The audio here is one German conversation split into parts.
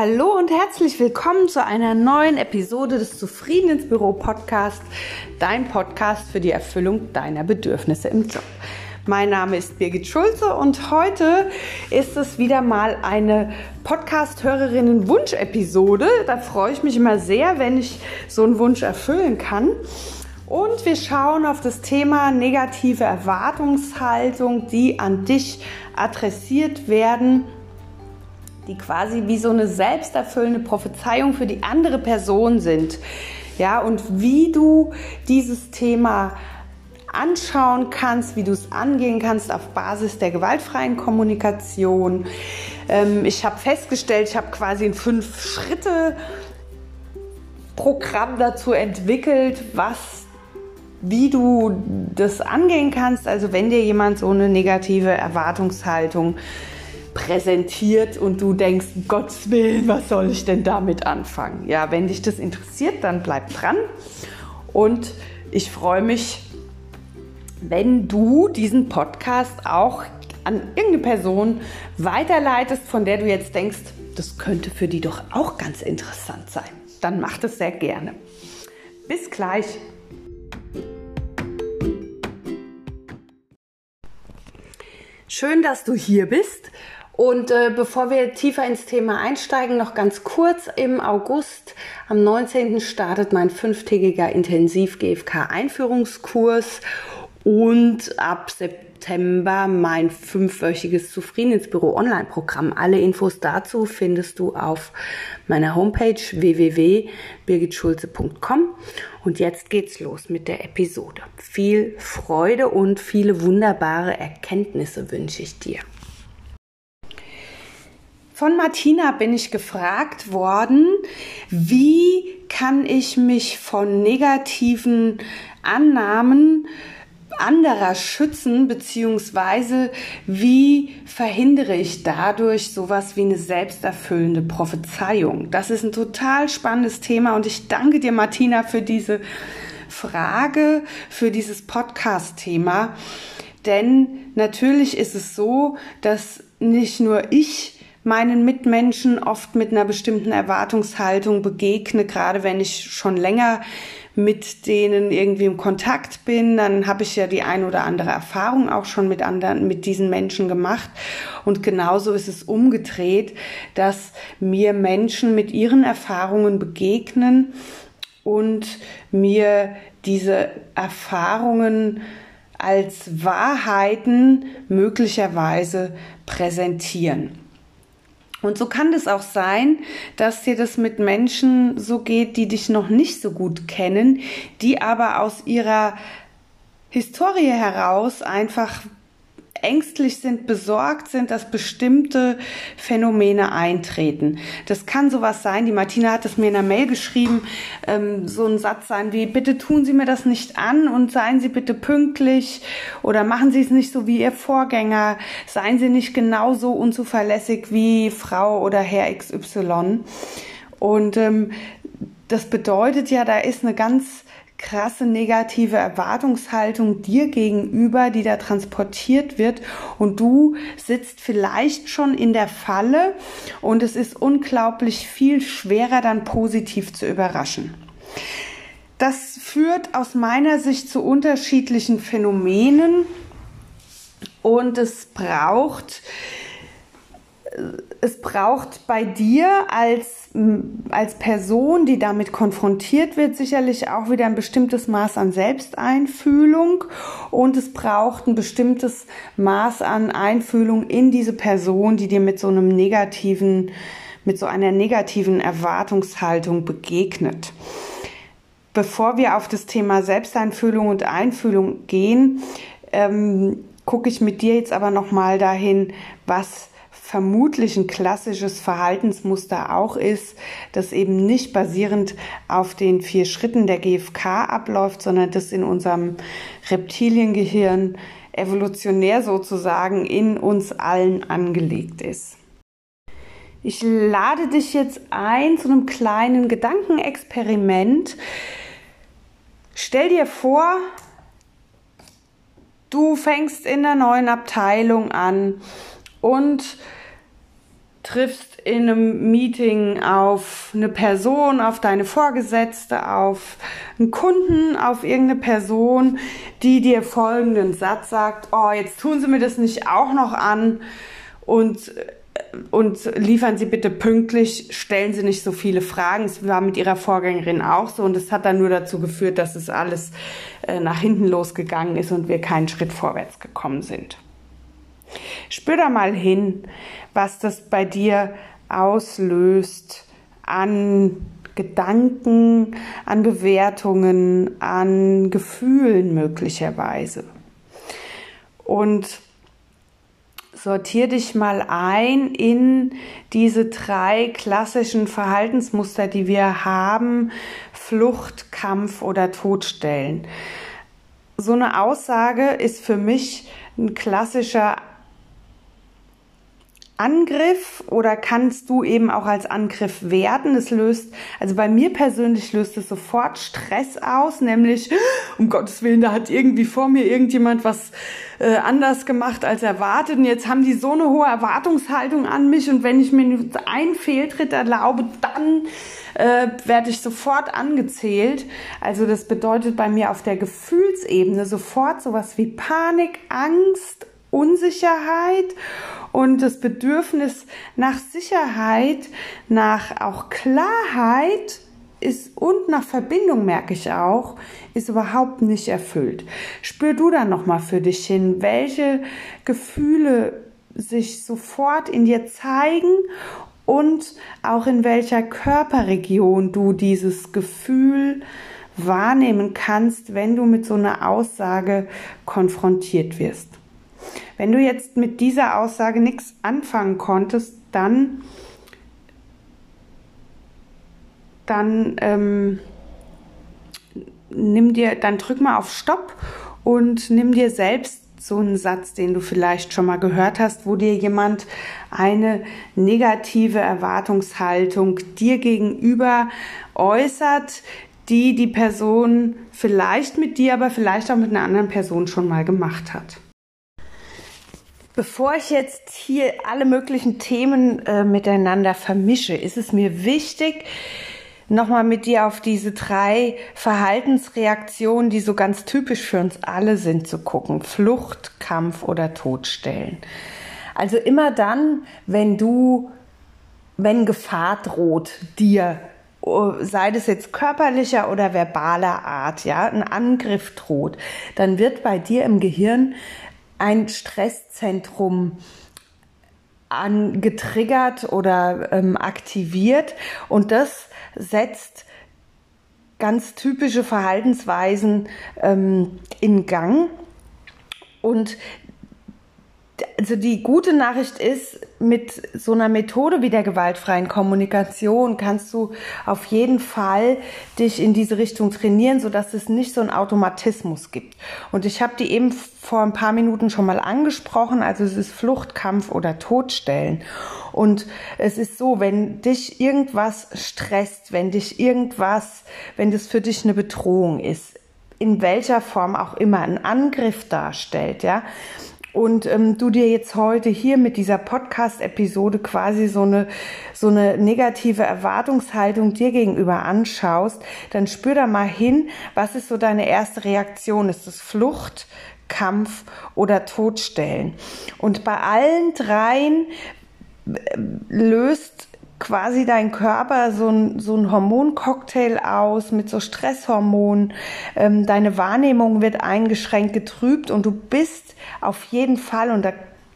Hallo und herzlich willkommen zu einer neuen Episode des Zufrieden ins Büro Podcast, dein Podcast für die Erfüllung deiner Bedürfnisse im Job. Mein Name ist Birgit Schulze und heute ist es wieder mal eine Podcast-Hörerinnen-Wunsch-Episode. Da freue ich mich immer sehr, wenn ich so einen Wunsch erfüllen kann. Und wir schauen auf das Thema negative Erwartungshaltung, die an dich adressiert werden die quasi wie so eine selbsterfüllende Prophezeiung für die andere Person sind. Ja, und wie du dieses Thema anschauen kannst, wie du es angehen kannst auf Basis der gewaltfreien Kommunikation. Ähm, ich habe festgestellt, ich habe quasi ein Fünf-Schritte-Programm dazu entwickelt, was wie du das angehen kannst. Also wenn dir jemand so eine negative Erwartungshaltung präsentiert und du denkst, Gottes Willen, was soll ich denn damit anfangen? Ja, wenn dich das interessiert, dann bleib dran und ich freue mich, wenn du diesen Podcast auch an irgendeine Person weiterleitest, von der du jetzt denkst, das könnte für die doch auch ganz interessant sein. Dann mach das sehr gerne. Bis gleich. Schön, dass du hier bist und äh, bevor wir tiefer ins Thema einsteigen, noch ganz kurz. Im August, am 19. startet mein fünftägiger Intensiv-GFK-Einführungskurs und ab September mein fünfwöchiges Zufrieden ins Büro Online-Programm. Alle Infos dazu findest du auf meiner Homepage www.birgitschulze.com. Und jetzt geht's los mit der Episode. Viel Freude und viele wunderbare Erkenntnisse wünsche ich dir. Von Martina bin ich gefragt worden, wie kann ich mich von negativen Annahmen anderer schützen, beziehungsweise wie verhindere ich dadurch sowas wie eine selbsterfüllende Prophezeiung? Das ist ein total spannendes Thema und ich danke dir, Martina, für diese Frage, für dieses Podcast-Thema. Denn natürlich ist es so, dass nicht nur ich meinen Mitmenschen oft mit einer bestimmten Erwartungshaltung begegne, gerade wenn ich schon länger mit denen irgendwie im Kontakt bin, dann habe ich ja die ein oder andere Erfahrung auch schon mit anderen, mit diesen Menschen gemacht. Und genauso ist es umgedreht, dass mir Menschen mit ihren Erfahrungen begegnen und mir diese Erfahrungen als Wahrheiten möglicherweise präsentieren. Und so kann es auch sein, dass dir das mit Menschen so geht, die dich noch nicht so gut kennen, die aber aus ihrer Historie heraus einfach ängstlich sind, besorgt sind, dass bestimmte Phänomene eintreten. Das kann sowas sein, die Martina hat es mir in einer Mail geschrieben, ähm, so ein Satz sein wie, bitte tun Sie mir das nicht an und seien Sie bitte pünktlich oder machen Sie es nicht so wie Ihr Vorgänger, seien Sie nicht genauso unzuverlässig wie Frau oder Herr XY. Und ähm, das bedeutet ja, da ist eine ganz krasse negative Erwartungshaltung dir gegenüber, die da transportiert wird. Und du sitzt vielleicht schon in der Falle. Und es ist unglaublich viel schwerer dann positiv zu überraschen. Das führt aus meiner Sicht zu unterschiedlichen Phänomenen. Und es braucht es braucht bei dir als, als Person, die damit konfrontiert wird, sicherlich auch wieder ein bestimmtes Maß an Selbsteinfühlung und es braucht ein bestimmtes Maß an Einfühlung in diese Person, die dir mit so einem negativen, mit so einer negativen Erwartungshaltung begegnet. Bevor wir auf das Thema Selbsteinfühlung und Einfühlung gehen, ähm, gucke ich mit dir jetzt aber noch mal dahin, was vermutlich ein klassisches Verhaltensmuster auch ist, das eben nicht basierend auf den vier Schritten der GfK abläuft, sondern das in unserem Reptiliengehirn evolutionär sozusagen in uns allen angelegt ist. Ich lade dich jetzt ein zu einem kleinen Gedankenexperiment. Stell dir vor, du fängst in einer neuen Abteilung an und triffst in einem Meeting auf eine Person, auf deine Vorgesetzte, auf einen Kunden, auf irgendeine Person, die dir folgenden Satz sagt, oh, jetzt tun sie mir das nicht auch noch an und und liefern Sie bitte pünktlich, stellen Sie nicht so viele Fragen. Es war mit Ihrer Vorgängerin auch so und es hat dann nur dazu geführt, dass es alles äh, nach hinten losgegangen ist und wir keinen Schritt vorwärts gekommen sind. Spür da mal hin, was das bei dir auslöst an Gedanken, an Bewertungen, an Gefühlen möglicherweise. Und sortier dich mal ein in diese drei klassischen Verhaltensmuster, die wir haben, Flucht, Kampf oder Todstellen. So eine Aussage ist für mich ein klassischer Angriff oder kannst du eben auch als Angriff werten? Es löst, also bei mir persönlich löst es sofort Stress aus, nämlich, um Gottes Willen, da hat irgendwie vor mir irgendjemand was äh, anders gemacht als erwartet und jetzt haben die so eine hohe Erwartungshaltung an mich und wenn ich mir einen Fehltritt erlaube, dann äh, werde ich sofort angezählt. Also das bedeutet bei mir auf der Gefühlsebene sofort sowas wie Panik, Angst, Unsicherheit und das Bedürfnis nach Sicherheit, nach auch Klarheit ist und nach Verbindung merke ich auch, ist überhaupt nicht erfüllt. Spür du dann noch mal für dich hin, welche Gefühle sich sofort in dir zeigen und auch in welcher Körperregion du dieses Gefühl wahrnehmen kannst, wenn du mit so einer Aussage konfrontiert wirst. Wenn du jetzt mit dieser Aussage nichts anfangen konntest, dann, dann ähm, nimm dir, dann drück mal auf Stopp und nimm dir selbst so einen Satz, den du vielleicht schon mal gehört hast, wo dir jemand eine negative Erwartungshaltung dir gegenüber äußert, die die Person vielleicht mit dir, aber vielleicht auch mit einer anderen Person schon mal gemacht hat. Bevor ich jetzt hier alle möglichen Themen äh, miteinander vermische, ist es mir wichtig, nochmal mit dir auf diese drei Verhaltensreaktionen, die so ganz typisch für uns alle sind, zu gucken. Flucht, Kampf oder Todstellen. Also immer dann, wenn du, wenn Gefahr droht dir, oh, sei das jetzt körperlicher oder verbaler Art, ja, ein Angriff droht, dann wird bei dir im Gehirn ein Stresszentrum angetriggert oder ähm, aktiviert. Und das setzt ganz typische Verhaltensweisen ähm, in Gang. Und also die gute Nachricht ist, mit so einer Methode wie der gewaltfreien Kommunikation kannst du auf jeden Fall dich in diese Richtung trainieren, sodass es nicht so einen Automatismus gibt. Und ich habe die eben vor ein paar Minuten schon mal angesprochen. Also es ist Flucht, Kampf oder Todstellen. Und es ist so, wenn dich irgendwas stresst, wenn dich irgendwas, wenn das für dich eine Bedrohung ist, in welcher Form auch immer ein Angriff darstellt, ja, und ähm, du dir jetzt heute hier mit dieser Podcast-Episode quasi so eine, so eine negative Erwartungshaltung dir gegenüber anschaust, dann spür da mal hin, was ist so deine erste Reaktion? Ist es Flucht, Kampf oder Todstellen? Und bei allen dreien äh, löst quasi dein Körper so ein, so ein Hormoncocktail aus mit so Stresshormonen. Ähm, deine Wahrnehmung wird eingeschränkt, getrübt und du bist auf jeden Fall, und da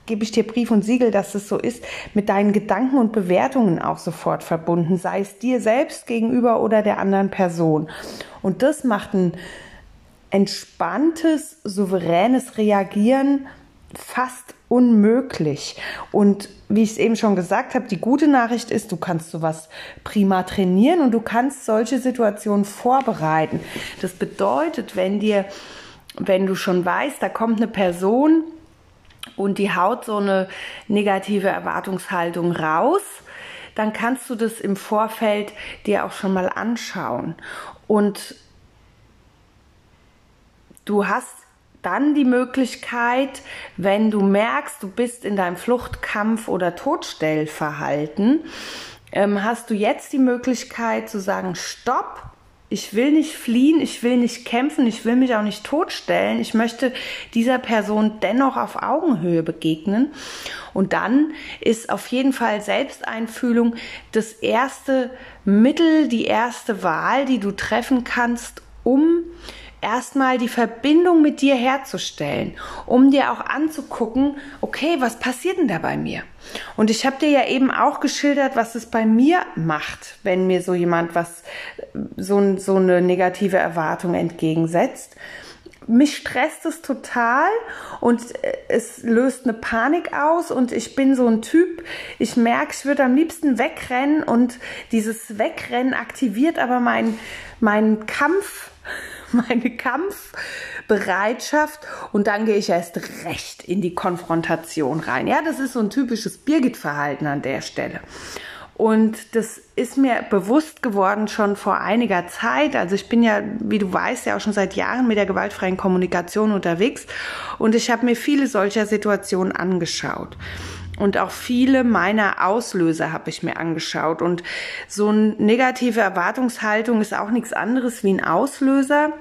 gebe ich dir Brief und Siegel, dass es so ist, mit deinen Gedanken und Bewertungen auch sofort verbunden, sei es dir selbst gegenüber oder der anderen Person. Und das macht ein entspanntes, souveränes Reagieren fast unmöglich. Und wie ich es eben schon gesagt habe, die gute Nachricht ist, du kannst sowas prima trainieren und du kannst solche Situationen vorbereiten. Das bedeutet, wenn dir, wenn du schon weißt, da kommt eine Person und die haut so eine negative Erwartungshaltung raus, dann kannst du das im Vorfeld dir auch schon mal anschauen. Und du hast dann die Möglichkeit, wenn du merkst, du bist in deinem Fluchtkampf oder Todstellverhalten, ähm, hast du jetzt die Möglichkeit zu sagen, stopp, ich will nicht fliehen, ich will nicht kämpfen, ich will mich auch nicht totstellen. Ich möchte dieser Person dennoch auf Augenhöhe begegnen. Und dann ist auf jeden Fall Selbsteinfühlung das erste Mittel, die erste Wahl, die du treffen kannst, um erstmal die Verbindung mit dir herzustellen, um dir auch anzugucken, okay, was passiert denn da bei mir? Und ich habe dir ja eben auch geschildert, was es bei mir macht, wenn mir so jemand was, so, so eine negative Erwartung entgegensetzt. Mich stresst es total und es löst eine Panik aus und ich bin so ein Typ, ich merke, ich würde am liebsten wegrennen und dieses Wegrennen aktiviert aber mein, mein Kampf, meine Kampfbereitschaft und dann gehe ich erst recht in die Konfrontation rein. Ja, das ist so ein typisches Birgit-Verhalten an der Stelle. Und das ist mir bewusst geworden schon vor einiger Zeit. Also ich bin ja, wie du weißt, ja auch schon seit Jahren mit der gewaltfreien Kommunikation unterwegs. Und ich habe mir viele solcher Situationen angeschaut. Und auch viele meiner Auslöser habe ich mir angeschaut. Und so eine negative Erwartungshaltung ist auch nichts anderes wie ein Auslöser.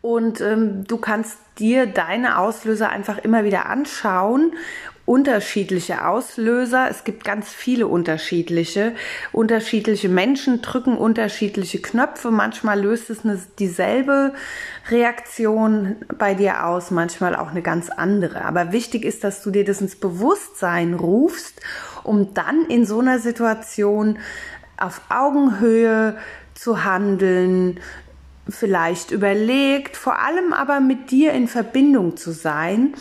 Und ähm, du kannst dir deine Auslöser einfach immer wieder anschauen unterschiedliche Auslöser. Es gibt ganz viele unterschiedliche. Unterschiedliche Menschen drücken unterschiedliche Knöpfe. Manchmal löst es eine, dieselbe Reaktion bei dir aus, manchmal auch eine ganz andere. Aber wichtig ist, dass du dir das ins Bewusstsein rufst, um dann in so einer Situation auf Augenhöhe zu handeln, vielleicht überlegt, vor allem aber mit dir in Verbindung zu sein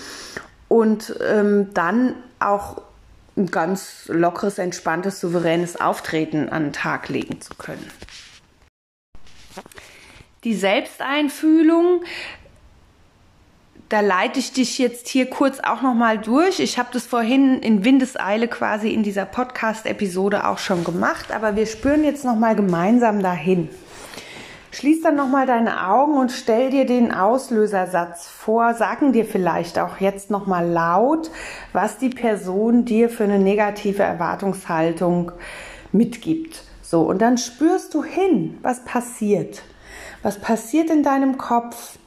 und ähm, dann auch ein ganz lockeres, entspanntes, souveränes Auftreten an den Tag legen zu können. Die Selbsteinfühlung, da leite ich dich jetzt hier kurz auch noch mal durch. Ich habe das vorhin in Windeseile quasi in dieser Podcast-Episode auch schon gemacht, aber wir spüren jetzt noch mal gemeinsam dahin. Schließ dann nochmal deine Augen und stell dir den Auslösersatz vor. Sagen dir vielleicht auch jetzt nochmal laut, was die Person dir für eine negative Erwartungshaltung mitgibt. So, und dann spürst du hin, was passiert. Was passiert in deinem Kopf?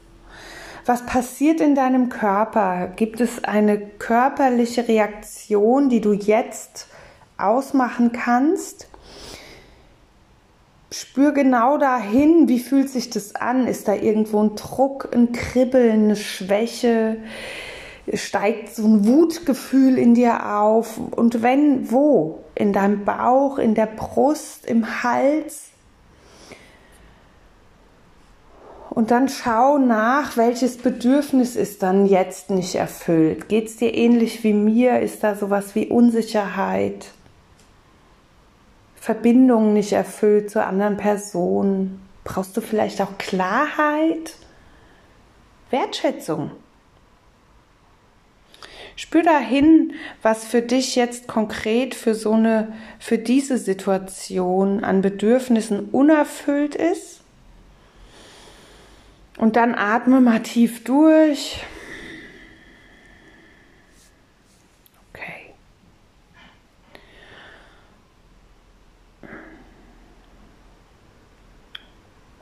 Was passiert in deinem Körper? Gibt es eine körperliche Reaktion, die du jetzt ausmachen kannst? Spür genau dahin, wie fühlt sich das an? Ist da irgendwo ein Druck, ein Kribbeln, eine Schwäche? Steigt so ein Wutgefühl in dir auf? Und wenn, wo? In deinem Bauch, in der Brust, im Hals? Und dann schau nach, welches Bedürfnis ist dann jetzt nicht erfüllt. Geht es dir ähnlich wie mir? Ist da sowas wie Unsicherheit? Verbindung nicht erfüllt zur anderen Person? Brauchst du vielleicht auch Klarheit? Wertschätzung. Spür dahin, was für dich jetzt konkret für so eine, für diese Situation an Bedürfnissen unerfüllt ist. Und dann atme mal tief durch.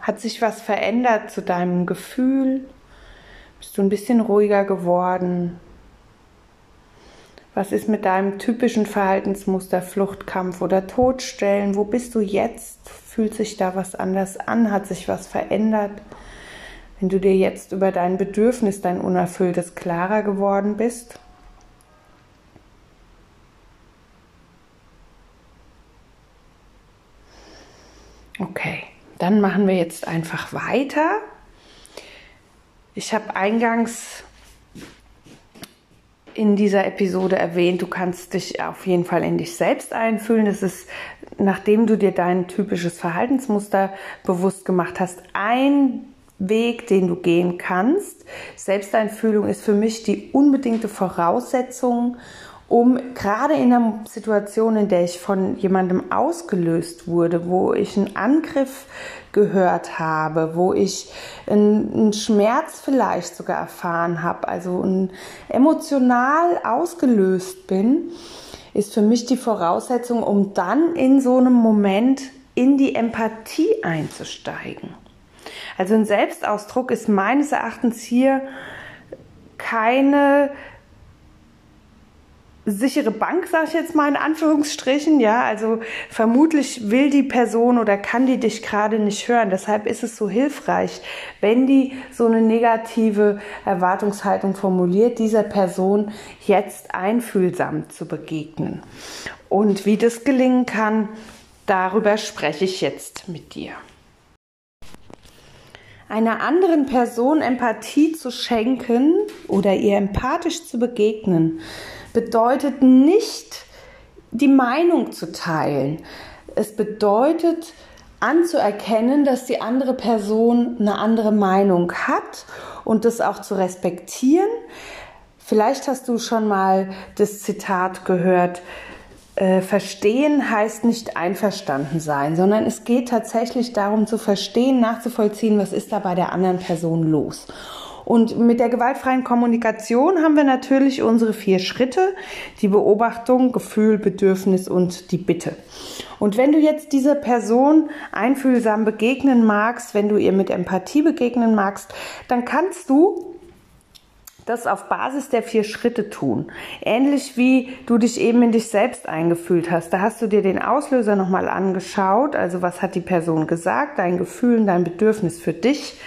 Hat sich was verändert zu deinem Gefühl? Bist du ein bisschen ruhiger geworden? Was ist mit deinem typischen Verhaltensmuster Fluchtkampf oder Todstellen? Wo bist du jetzt? Fühlt sich da was anders an? Hat sich was verändert? Wenn du dir jetzt über dein Bedürfnis, dein Unerfülltes klarer geworden bist? Okay. Dann machen wir jetzt einfach weiter. Ich habe eingangs in dieser Episode erwähnt, du kannst dich auf jeden Fall in dich selbst einfühlen. Das ist, nachdem du dir dein typisches Verhaltensmuster bewusst gemacht hast, ein Weg, den du gehen kannst. Selbsteinfühlung ist für mich die unbedingte Voraussetzung, um gerade in einer Situation, in der ich von jemandem ausgelöst wurde, wo ich einen Angriff gehört habe, wo ich einen, Schmerz vielleicht sogar erfahren habe, also emotional ausgelöst bin, ist für mich die Voraussetzung, um dann in so einem Moment in die Empathie einzusteigen. Also ein Selbstausdruck ist meines Erachtens hier keine sichere Bank, sage ich jetzt mal in Anführungsstrichen. Ja, also vermutlich will die Person oder kann die dich gerade nicht hören. Deshalb ist es so hilfreich, wenn die so eine negative Erwartungshaltung formuliert, dieser Person jetzt einfühlsam zu begegnen. Und wie das gelingen kann, darüber spreche ich jetzt mit dir. Einer anderen Person Empathie zu schenken oder ihr empathisch zu begegnen, bedeutet nicht, die Meinung zu teilen. Es bedeutet anzuerkennen, dass die andere Person eine andere Meinung hat und das auch zu respektieren. Vielleicht hast du schon mal das Zitat gehört, äh, verstehen heißt nicht einverstanden sein, sondern es geht tatsächlich darum zu verstehen, nachzuvollziehen, was ist da bei der anderen Person los. Und mit der gewaltfreien Kommunikation haben wir natürlich unsere vier Schritte, die Beobachtung, Gefühl, Bedürfnis und die Bitte. Und wenn du jetzt dieser Person einfühlsam begegnen magst, wenn du ihr mit Empathie begegnen magst, dann kannst du das auf Basis der vier Schritte tun. Ähnlich wie du dich eben in dich selbst eingefühlt hast. Da hast du dir den Auslöser nochmal angeschaut. Also was hat die Person gesagt, dein Gefühl, dein Bedürfnis für dich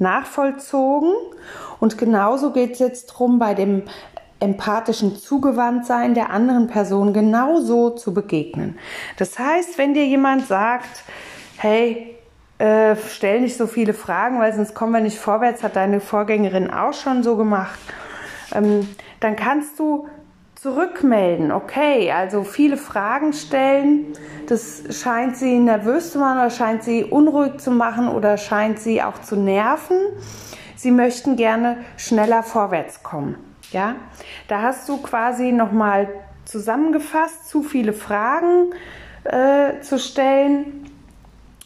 nachvollzogen. Und genauso geht es jetzt darum, bei dem empathischen Zugewandtsein der anderen Person genauso zu begegnen. Das heißt, wenn dir jemand sagt, hey, äh, stell nicht so viele Fragen, weil sonst kommen wir nicht vorwärts, hat deine Vorgängerin auch schon so gemacht, ähm, dann kannst du zurückmelden. Okay, also viele Fragen stellen. Das scheint sie nervös zu machen oder scheint sie unruhig zu machen oder scheint sie auch zu nerven. Sie möchten gerne schneller vorwärts kommen. Ja, da hast du quasi nochmal zusammengefasst, zu viele Fragen äh, zu stellen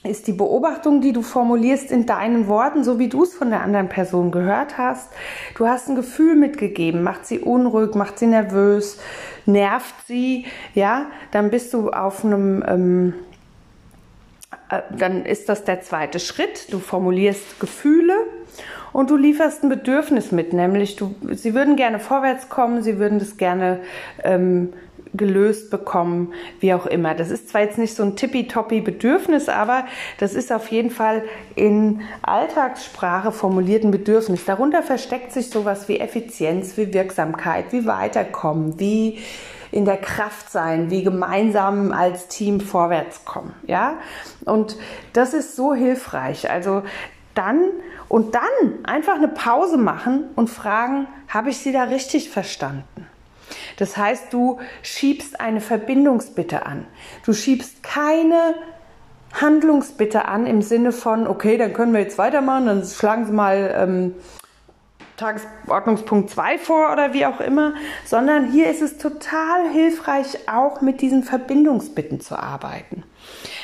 ist die Beobachtung, die du formulierst in deinen Worten, so wie du es von der anderen Person gehört hast. Du hast ein Gefühl mitgegeben, macht sie unruhig, macht sie nervös, nervt sie, ja, dann bist du auf einem, ähm, äh, dann ist das der zweite Schritt. Du formulierst Gefühle und du lieferst ein Bedürfnis mit, nämlich du, sie würden gerne vorwärts kommen, sie würden das gerne ähm, gelöst bekommen, wie auch immer. Das ist zwar jetzt nicht so ein tippitoppi Bedürfnis, aber das ist auf jeden Fall in Alltagssprache formuliert ein Bedürfnis. Darunter versteckt sich sowas wie Effizienz, wie Wirksamkeit, wie Weiterkommen, wie in der Kraft sein, wie gemeinsam als Team vorwärts kommen, ja? Und das ist so hilfreich. Also dann und dann einfach eine Pause machen und fragen, habe ich Sie da richtig verstanden? Das heißt, du schiebst eine Verbindungsbitte an. Du schiebst keine Handlungsbitte an im Sinne von, okay, dann können wir jetzt weitermachen, dann schlagen Sie mal ähm, Tagesordnungspunkt 2 vor oder wie auch immer, sondern hier ist es total hilfreich, auch mit diesen Verbindungsbitten zu arbeiten.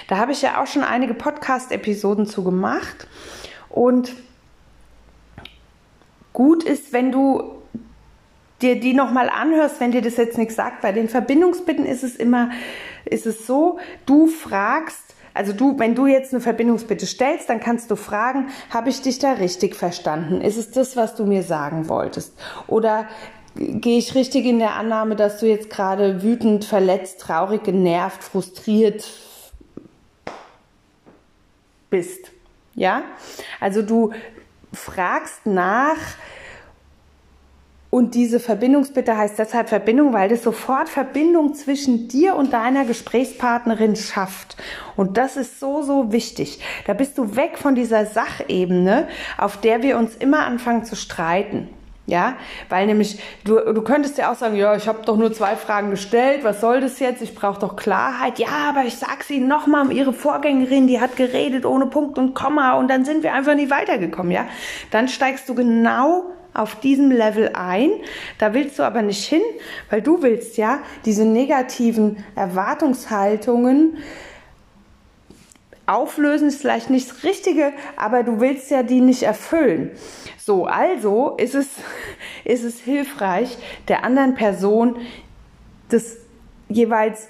Da habe ich ja auch schon einige Podcast-Episoden zu gemacht und gut ist, wenn du dir die nochmal anhörst, wenn dir das jetzt nichts sagt. Bei den Verbindungsbitten ist es immer, ist es so, du fragst, also du, wenn du jetzt eine Verbindungsbitte stellst, dann kannst du fragen, habe ich dich da richtig verstanden? Ist es das, was du mir sagen wolltest? Oder gehe ich richtig in der Annahme, dass du jetzt gerade wütend, verletzt, traurig, genervt, frustriert bist? Ja? Also du fragst nach, und diese Verbindungsbitte heißt deshalb Verbindung, weil das sofort Verbindung zwischen dir und deiner Gesprächspartnerin schafft. Und das ist so, so wichtig. Da bist du weg von dieser Sachebene, auf der wir uns immer anfangen zu streiten. Ja, weil nämlich du, du könntest ja auch sagen, ja, ich habe doch nur zwei Fragen gestellt, was soll das jetzt? Ich brauche doch Klarheit. Ja, aber ich sag's Ihnen nochmal, Ihre Vorgängerin, die hat geredet ohne Punkt und Komma und dann sind wir einfach nicht weitergekommen, ja? Dann steigst du genau auf diesem Level ein. Da willst du aber nicht hin, weil du willst ja diese negativen Erwartungshaltungen auflösen ist vielleicht nicht das Richtige, aber du willst ja die nicht erfüllen. So, also ist es, ist es hilfreich, der anderen Person das jeweils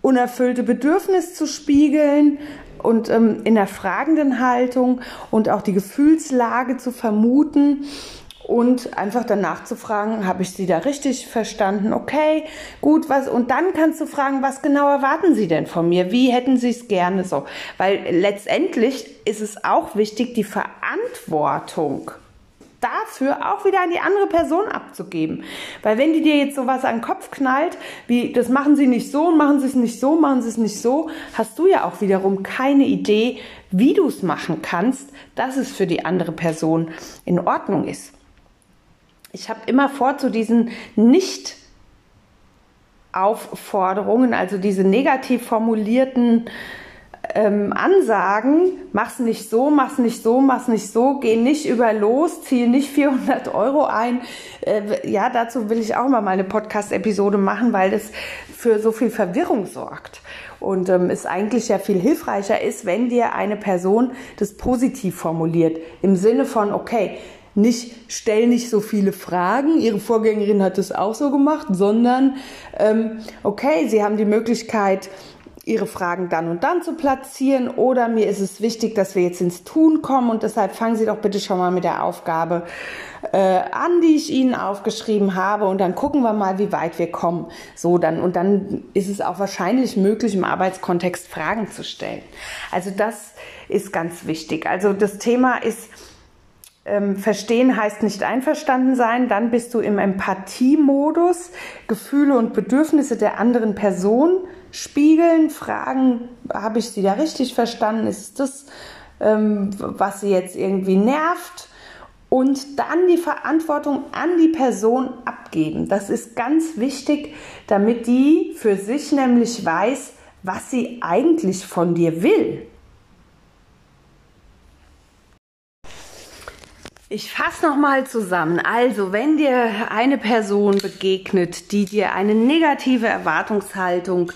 unerfüllte Bedürfnis zu spiegeln und ähm, in der fragenden Haltung und auch die Gefühlslage zu vermuten und einfach danach zu fragen, habe ich Sie da richtig verstanden? Okay, gut, was und dann kannst du fragen, was genau erwarten Sie denn von mir? Wie hätten Sie es gerne so? Weil letztendlich ist es auch wichtig, die Verantwortung dafür auch wieder an die andere Person abzugeben. Weil wenn die dir jetzt sowas an den Kopf knallt, wie das machen sie nicht so, machen sie es nicht so, machen sie es nicht so, hast du ja auch wiederum keine Idee, wie du es machen kannst, dass es für die andere Person in Ordnung ist. Ich habe immer vor zu diesen nicht Aufforderungen, also diese negativ formulierten ähm, Ansagen, mach's nicht so, mach's nicht so, mach's nicht so, geh nicht über los, zieh nicht 400 Euro ein. Äh, ja, dazu will ich auch mal eine Podcast-Episode machen, weil das für so viel Verwirrung sorgt. Und ähm, es eigentlich ja viel hilfreicher ist, wenn dir eine Person das positiv formuliert. Im Sinne von, okay, nicht stell nicht so viele Fragen, ihre Vorgängerin hat es auch so gemacht, sondern ähm, okay, sie haben die Möglichkeit, ihre Fragen dann und dann zu platzieren oder mir ist es wichtig, dass wir jetzt ins Tun kommen und deshalb fangen Sie doch bitte schon mal mit der Aufgabe äh, an, die ich Ihnen aufgeschrieben habe und dann gucken wir mal, wie weit wir kommen. So dann und dann ist es auch wahrscheinlich möglich, im Arbeitskontext Fragen zu stellen. Also das ist ganz wichtig. Also das Thema ist ähm, verstehen heißt nicht einverstanden sein, dann bist du im Empathiemodus, Gefühle und Bedürfnisse der anderen Person spiegeln, fragen, habe ich sie da richtig verstanden? Ist das, ähm, was sie jetzt irgendwie nervt? Und dann die Verantwortung an die Person abgeben. Das ist ganz wichtig, damit die für sich nämlich weiß, was sie eigentlich von dir will. Ich fasse nochmal zusammen. Also, wenn dir eine Person begegnet, die dir eine negative Erwartungshaltung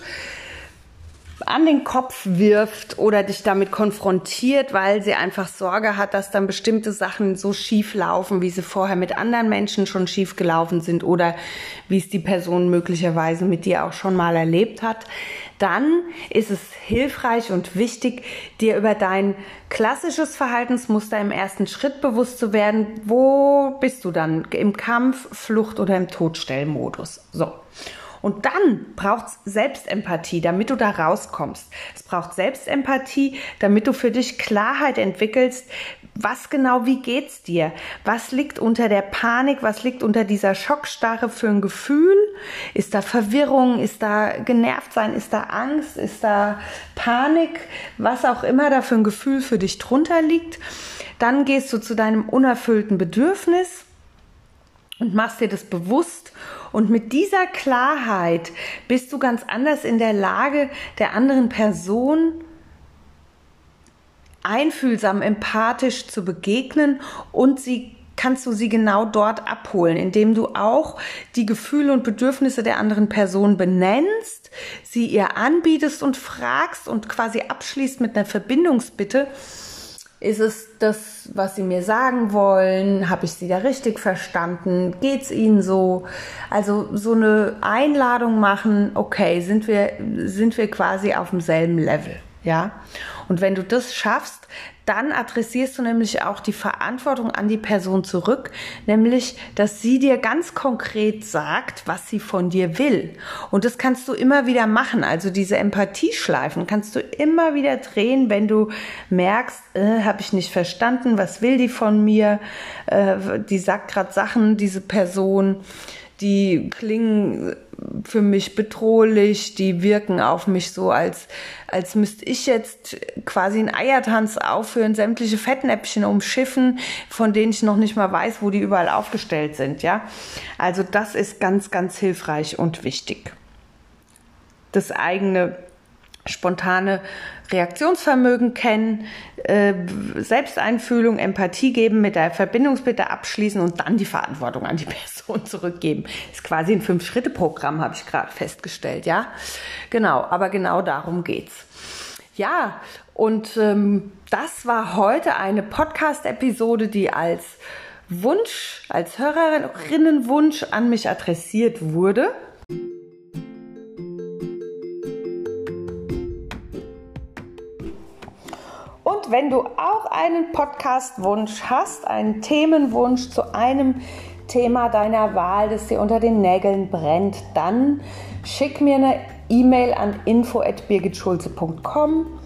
an den Kopf wirft oder dich damit konfrontiert, weil sie einfach Sorge hat, dass dann bestimmte Sachen so schief laufen, wie sie vorher mit anderen Menschen schon schief gelaufen sind oder wie es die Person möglicherweise mit dir auch schon mal erlebt hat, dann ist es hilfreich und wichtig, dir über dein klassisches Verhaltensmuster im ersten Schritt bewusst zu werden. Wo bist du dann? Im Kampf, Flucht oder im Todstellmodus? So. Und dann braucht es Selbstempathie, damit du da rauskommst. Es braucht Selbstempathie, damit du für dich Klarheit entwickelst, was genau, wie geht's dir? Was liegt unter der Panik? Was liegt unter dieser Schockstarre für ein Gefühl? Ist da Verwirrung? Ist da genervt sein? Ist da Angst? Ist da Panik? Was auch immer da für ein Gefühl für dich drunter liegt. Dann gehst du zu deinem unerfüllten Bedürfnis und machst dir das bewusst. Und mit dieser Klarheit bist du ganz anders in der Lage, der anderen Person einfühlsam, empathisch zu begegnen. Und sie kannst du sie genau dort abholen, indem du auch die Gefühle und Bedürfnisse der anderen Person benennst, sie ihr anbietest und fragst und quasi abschließt mit einer Verbindungsbitte ist es das, was Sie mir sagen wollen? Habe ich Sie da richtig verstanden? Geht's Ihnen so? Also so eine Einladung machen, okay, sind wir, sind wir quasi auf demselben Level, ja? Und wenn du das schaffst, dann adressierst du nämlich auch die Verantwortung an die Person zurück, nämlich, dass sie dir ganz konkret sagt, was sie von dir will. Und das kannst du immer wieder machen. Also diese Empathieschleifen kannst du immer wieder drehen, wenn du merkst, äh, habe ich nicht verstanden, was will die von mir? Äh, die sagt gerade Sachen, diese Person die klingen für mich bedrohlich, die wirken auf mich so, als, als müsste ich jetzt quasi einen Eiertanz aufführen, sämtliche Fettnäpfchen umschiffen, von denen ich noch nicht mal weiß, wo die überall aufgestellt sind, ja. Also das ist ganz, ganz hilfreich und wichtig. Das eigene spontane Reaktionsvermögen kennen, äh, Selbsteinfühlung, Empathie geben, mit der Verbindungsbitte abschließen und dann die Verantwortung an die Person zurückgeben. Ist quasi ein Fünf-Schritte-Programm, habe ich gerade festgestellt, ja. Genau, aber genau darum geht's. Ja, und ähm, das war heute eine Podcast-Episode, die als Wunsch, als Hörerinnenwunsch an mich adressiert wurde. Wenn du auch einen Podcast-Wunsch hast, einen Themenwunsch zu einem Thema deiner Wahl, das dir unter den Nägeln brennt, dann schick mir eine E-Mail an info@birgitschulze.com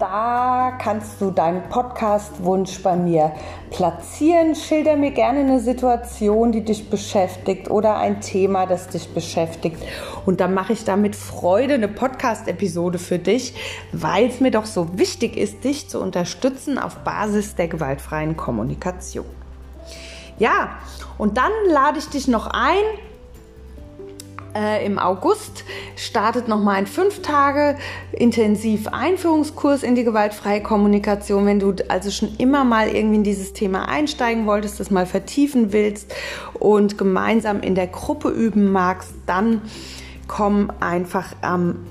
da kannst du deinen Podcast-Wunsch bei mir platzieren. Schilder mir gerne eine Situation, die dich beschäftigt oder ein Thema, das dich beschäftigt. Und dann mache ich da mit Freude eine Podcast-Episode für dich, weil es mir doch so wichtig ist, dich zu unterstützen auf Basis der gewaltfreien Kommunikation. Ja, und dann lade ich dich noch ein, äh, Im August startet nochmal ein fünf Tage intensiv Einführungskurs in die gewaltfreie Kommunikation. Wenn du also schon immer mal irgendwie in dieses Thema einsteigen wolltest, das mal vertiefen willst und gemeinsam in der Gruppe üben magst, dann komm einfach am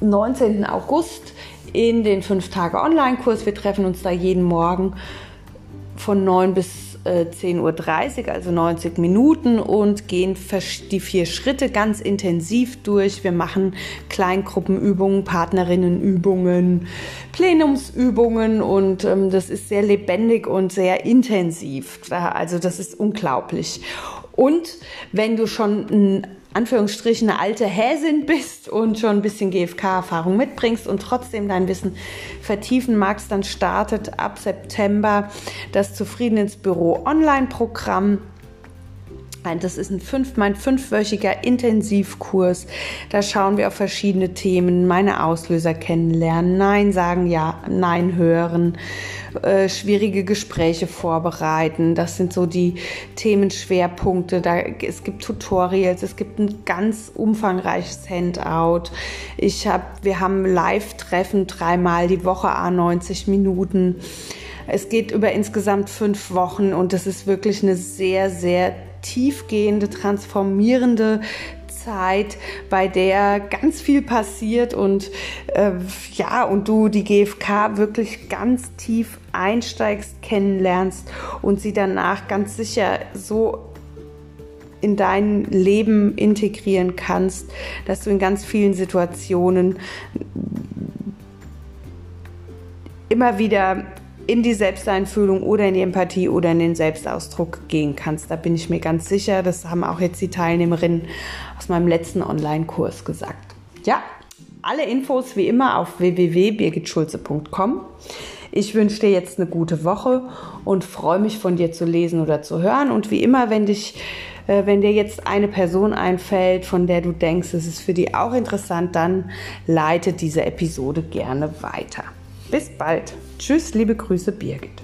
19. August in den fünf Tage Online-Kurs. Wir treffen uns da jeden Morgen von 9 bis 10.30 Uhr, also 90 Minuten und gehen die vier Schritte ganz intensiv durch. Wir machen Kleingruppenübungen, Partnerinnenübungen, Plenumsübungen und ähm, das ist sehr lebendig und sehr intensiv. Also das ist unglaublich. Und wenn du schon ein Anführungsstrichen eine alte Häsin bist und schon ein bisschen GFK-Erfahrung mitbringst und trotzdem dein Wissen vertiefen magst, dann startet ab September das Zufrieden ins Büro Online-Programm. Das ist ein fünf, mein fünfwöchiger Intensivkurs. Da schauen wir auf verschiedene Themen, meine Auslöser kennenlernen, Nein sagen, ja, Nein hören, äh, schwierige Gespräche vorbereiten. Das sind so die Themenschwerpunkte. Da, es gibt Tutorials, es gibt ein ganz umfangreiches Handout. Ich hab, wir haben Live-Treffen dreimal die Woche, a 90 Minuten. Es geht über insgesamt fünf Wochen und das ist wirklich eine sehr, sehr tiefgehende, transformierende Zeit, bei der ganz viel passiert und äh, ja, und du die GfK wirklich ganz tief einsteigst, kennenlernst und sie danach ganz sicher so in dein Leben integrieren kannst, dass du in ganz vielen Situationen immer wieder in die Selbsteinfühlung oder in die Empathie oder in den Selbstausdruck gehen kannst. Da bin ich mir ganz sicher. Das haben auch jetzt die Teilnehmerinnen aus meinem letzten Online-Kurs gesagt. Ja, alle Infos wie immer auf www.birgitschulze.com. Ich wünsche dir jetzt eine gute Woche und freue mich von dir zu lesen oder zu hören. Und wie immer, wenn dich äh, wenn dir jetzt eine Person einfällt, von der du denkst, es ist für die auch interessant, dann leite diese Episode gerne weiter. Bis bald. Tschüss, liebe Grüße, Birgit.